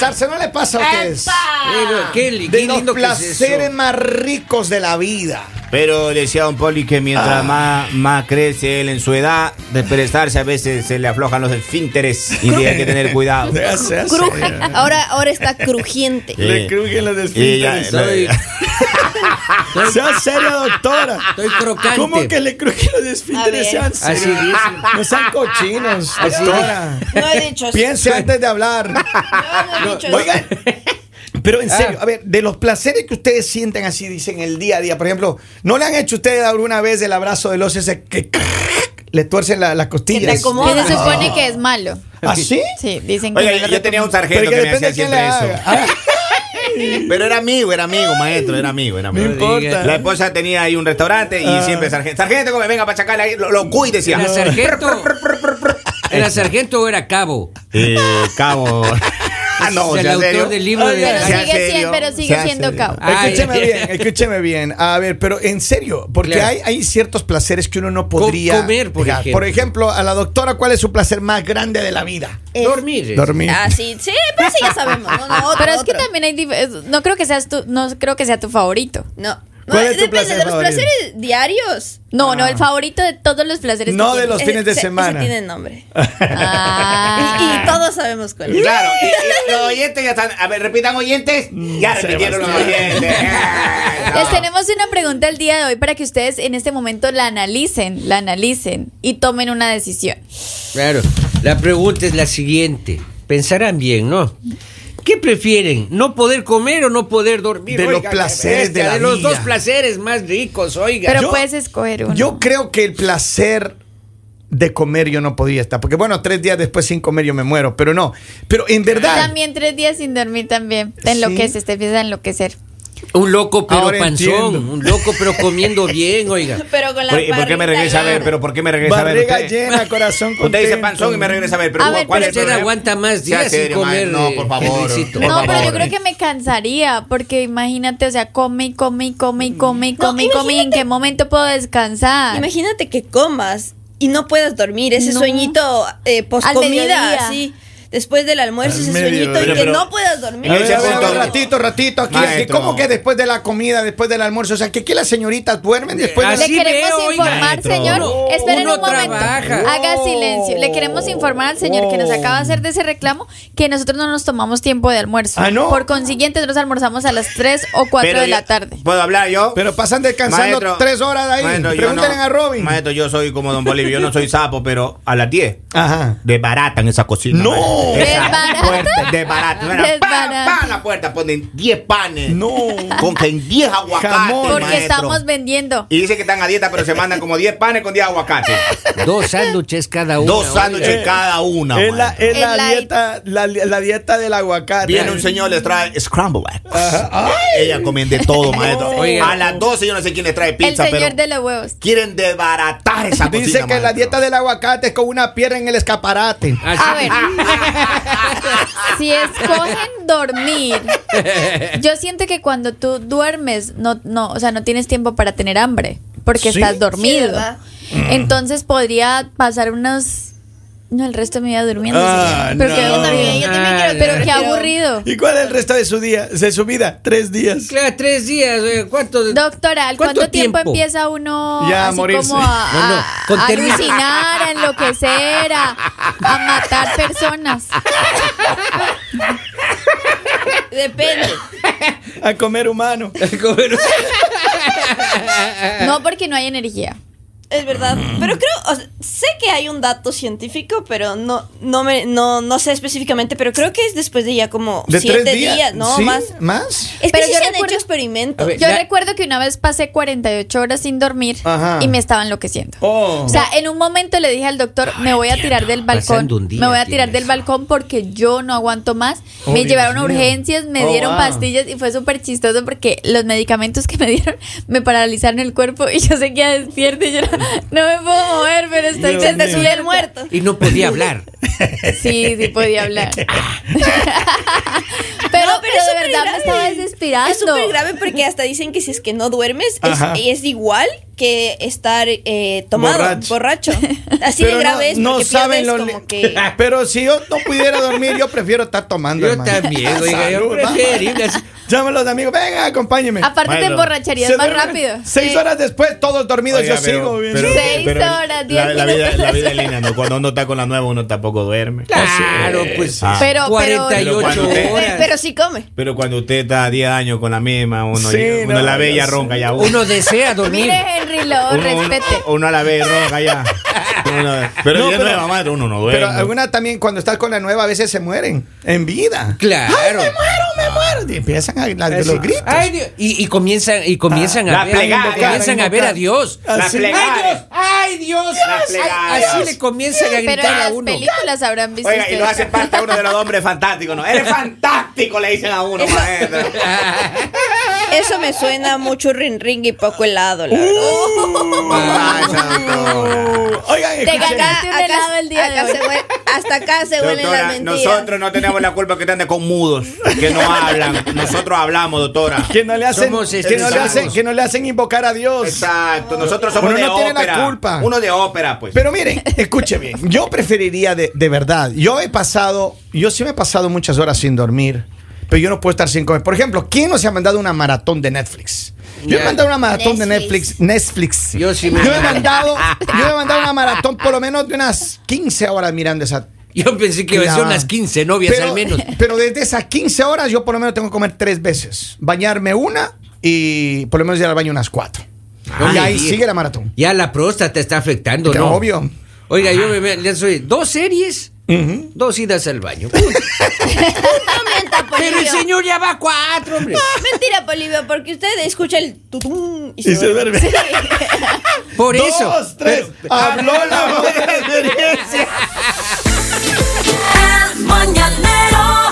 ¿no le pasa a ustedes? Pero qué, De qué los lindo es placeres más ricos de la vida. Pero decía Don Poli que mientras más, más crece él en su edad, de prestarse a veces se le aflojan los esfínteres y tiene que tener cuidado. Hace. Cruje. Ahora, ahora está crujiente. Le crujen los esfínteres. Soy, Sea seria, doctora. estoy crocante. ¿Cómo que le crujen los esfínteres? Sean Así dicen. No sean cochinos, Así. doctora. No he dicho eso. Piense antes de hablar. No he dicho eso. Oigan, pero en Ah. serio, a ver, de los placeres que ustedes sienten así, dicen el día a día, por ejemplo, ¿no le han hecho ustedes alguna vez el abrazo del oso ese que le tuercen la- las costillas? Que se supone que es malo. ¿Ah, sí? Sí, dicen que Oiga, no yo, tenía un sargento que que me hacía siempre eso. Pero era amigo, era amigo, maestro, era amigo, era no amigo. importa. La esposa tenía ahí un restaurante y Ah. siempre sargento, sargento, come, venga para ahí, lo, lo cuy, decía. ¿Era sargento? ¿Era sargento o era cabo? Eh, cabo. ah, no, Es el autor serio. del libro de... Pero sigue, serio, siendo, pero sigue siendo. Ay, Escúcheme bien, escúcheme bien. A ver, pero en serio, porque Claro. hay, hay ciertos placeres que uno no podría. comer, por dejar. ejemplo. Por ejemplo, a la doctora, ¿cuál es su placer más grande de la vida? Es- Dormir. Dormir. Ah, sí, sí, pero sí ya sabemos. No, no, otro, Pero es que también hay no creo que seas tu, no creo que sea tu favorito. No. ¿Cuál No, es tu depende placer de los favorito? placeres diarios. No, no, el favorito de todos los placeres. No que de los fines de Ese- semana. Ese tiene nombre. Ah. Y, y todos sabemos cuál es. Claro, y, y los oyentes ya están. A ver, repitan oyentes. Ya repitieron los oyentes. Ay, no. Les tenemos una pregunta el día de hoy para que ustedes en este momento la analicen, la analicen y tomen una decisión. Claro. La pregunta es la siguiente. Pensarán bien, ¿no? ¿Qué prefieren? ¿No poder comer o no poder dormir? De los Oiga, placeres de los vida. dos placeres más ricos, oiga. Pero yo- puedes escoger uno. Yo creo que el placer de comer yo no podría estar. Porque bueno, tres días después sin comer yo me muero. Pero no. Pero en verdad. También tres días sin dormir también. Te Sí. enloqueces, te empiezas a enloquecer. Un loco pero Ahora panzón, entiendo. un loco pero comiendo bien, oiga. Pero con la ¿Por, por qué me regresa a ver? ¿Pero por qué me regresa a ver? Usted? llena, corazón Usted dice panzón y me regresa a ver. Pero A ver, ¿cuál pero es el Usted problema? aguanta más días sin serio, comer. ma- No, por eh, favor. Por no, pero yo creo que me cansaría, porque imagínate, o sea, come y come y come y come y No, come y come y en qué momento puedo descansar. Imagínate que comas y no puedas dormir. Ese No. sueñito eh, post Al comida, mediodía. Después del almuerzo, Al ese medio, sueñito y que pero- no puedas dormir. A ver, ver, a ver, ratito, ratito aquí. Maestro. ¿Cómo que después de la comida, después del almuerzo? O sea, que aquí las señoritas duermen después de Así Le queremos veo, informar, Maestro. señor. Esperen un momento. trabaja. Haga silencio. Le queremos informar al señor que nos acaba de hacer de ese reclamo que nosotros no nos tomamos tiempo de almuerzo. Ah, ¿no? Por consiguiente, nosotros almorzamos a las 3 o 4 Pero de yo- la tarde. ¿Puedo hablar yo? Pero pasan descansando Maestro, tres horas de ahí. Pregúntenle no- a Robin. Maestro, yo soy como Don Bolivio. Yo no soy sapo, pero a las 10. Ajá. Desbaratan esa cocina. No. ¿Desbaratan? puerta, Desbaratan. Mira, pan, Desbaratan. pan a la puerta. Ponen 10 panes. No. Con que en 10 aguacates. Jamón. Porque maestro. estamos vendiendo. Y dice que están a dieta, pero se mandan como 10 panes con 10 aguacates. Dos sándwiches cada uno. Dos sándwiches Eh, cada una. Es la, es El dieta, la, la dieta del aguacate. Viene un señor, les trae scramble eggs. Ella comen de todo, maestro. A las 12 yo no sé quién les trae El pizza, señor pero de los huevos. quieren desbaratar esa cocina, Dice que la dieta del aguacate es con una pierna en el escaparate. Así- A ver, si escogen dormir, yo siento que cuando tú duermes, no, no, o sea, no tienes tiempo para tener hambre, porque Sí. estás dormido. ¿verdad? Entonces podría pasar unos, no, el resto de mi vida durmiendo. Ah, pero no. qué Yo también, yo también Ah, quiero pero qué aburrido. ¿Y cuál es el resto de su día, de su vida? Tres días. Claro, tres días. oiga, ¿Cuánto? Doctora, ¿al ¿Cuánto cuánto tiempo, tiempo? empieza uno Ya a así morirse. como a, No, no, a- a alucinar, a enloquecer, a, a matar personas? Depende. A comer humano. No porque no hay energía. Es verdad. Pero creo, o sea, sé que hay un dato científico, pero no, no me, no, no sé específicamente, pero creo que es después de ya como ¿De siete tres días? días, ¿no? ¿Sí? Más. ¿Más? Es que Pero sí yo se han recuerdo- hecho experimentos. Ver, Yo recuerdo que una vez pasé 48 horas sin dormir Ajá. y me estaba enloqueciendo. Oh. O sea, en un momento le dije al doctor, me voy a tirar del balcón. Me voy a tirar del balcón porque yo no aguanto más. Oh, me Dios llevaron a urgencias, me Oh, dieron wow. pastillas y fue súper chistoso porque los medicamentos que me dieron me paralizaron el cuerpo y yo seguía despierta y yo no, no me puedo mover, pero estoy Se te subió el muerto. Y no podía hablar. Sí, sí podía hablar. pero, No, pero, pero es de verdad me estaba desesperando. Es súper grave porque hasta dicen que si es que no duermes, es igual que estar eh, tomado, Borracho. borracho. Así Pero de grave es no, saben lo como que... Pero si yo no pudiera dormir, yo prefiero estar tomando. Yo hermano. también, oiga, yo preferible amigos, venga, acompáñenme. Aparte te Bueno. emborracharías Se más rápido. Seis Sí. horas después, todos dormidos, Oiga, yo pero- sigo. bien. pero- Seis pero horas, diez la, la vida, minutos. la vida en línea, ¿no? Cuando uno está con la nueva, uno tampoco duerme. Claro, pues. Ah. Pero- pero- 48 Pero te- horas. Pero sí come. Pero cuando usted está 10 años con la misma, uno, Sí, uno no, la ve y ronca ya. Uno desea dormir. Lowe, uno, uno- respete. uno la ve y ronca ya. Uno- pero No, ya pero- nueva, madre, uno no duerme. Pero algunas también, cuando estás con la nueva, a veces se mueren en vida. Claro. ¡Ay, me muero, me muero! Y empiezan a la- los gritos. Ay, Dios. Y, y comienzan, y comienzan La a ver, comienzan a ver a Dios. La Así. ¡Ay, Dios! ¡Ay, Dios! La. Así le comienzan a gritar a las uno. películas habrán visto Oiga, y lo ustedes. hace parte uno de los hombres fantásticos, ¿no? Eres fantástico, le dicen a uno, maestro. Eso me suena mucho ring ring y poco helado, la verdad. Ay. Oigan, helado el día de acá hoy. se huele- hasta acá se huelen las mentiras. nosotros no tenemos la culpa que te ande con mudos, que no hablan. Nosotros hablamos, doctora. que no le hacen, Somos que no le estresados. hacen, que no le hacen invocar a Dios. Exacto, nosotros somos Uno de no tiene la ópera. culpa. Uno de ópera, pues. Pero miren, escuche bien. Yo preferiría de, de verdad. Yo he pasado, yo sí me he pasado muchas horas sin dormir, pero yo no puedo estar sin comer. Por ejemplo, ¿quién no se ha mandado una maratón de Netflix? Yo he mandado una maratón de Netflix. Netflix. Yo sí me- Yo he mandado, yo he mandado una maratón por lo menos de unas 15 horas mirando esa. Yo pensé que iba a ser unas 15 novias pero, al menos. Pero desde esas 15 horas yo por lo menos tengo que comer tres veces. Bañarme una y por lo menos ir al baño unas cuatro. Ay, y ahí sigue la maratón. Ya la próstata está afectando, ¿no? obvio. Oiga, yo me, me- ya soy dos series, Uh -huh. Dos idas al baño. Pero el señor ya va a cuatro, hombre. Mentira, Polivio, porque usted escucha el tutum y se, y se duerme. Sí. Por Dos, eso. Dos, tres. Habló la buena experiencia. El mañanero.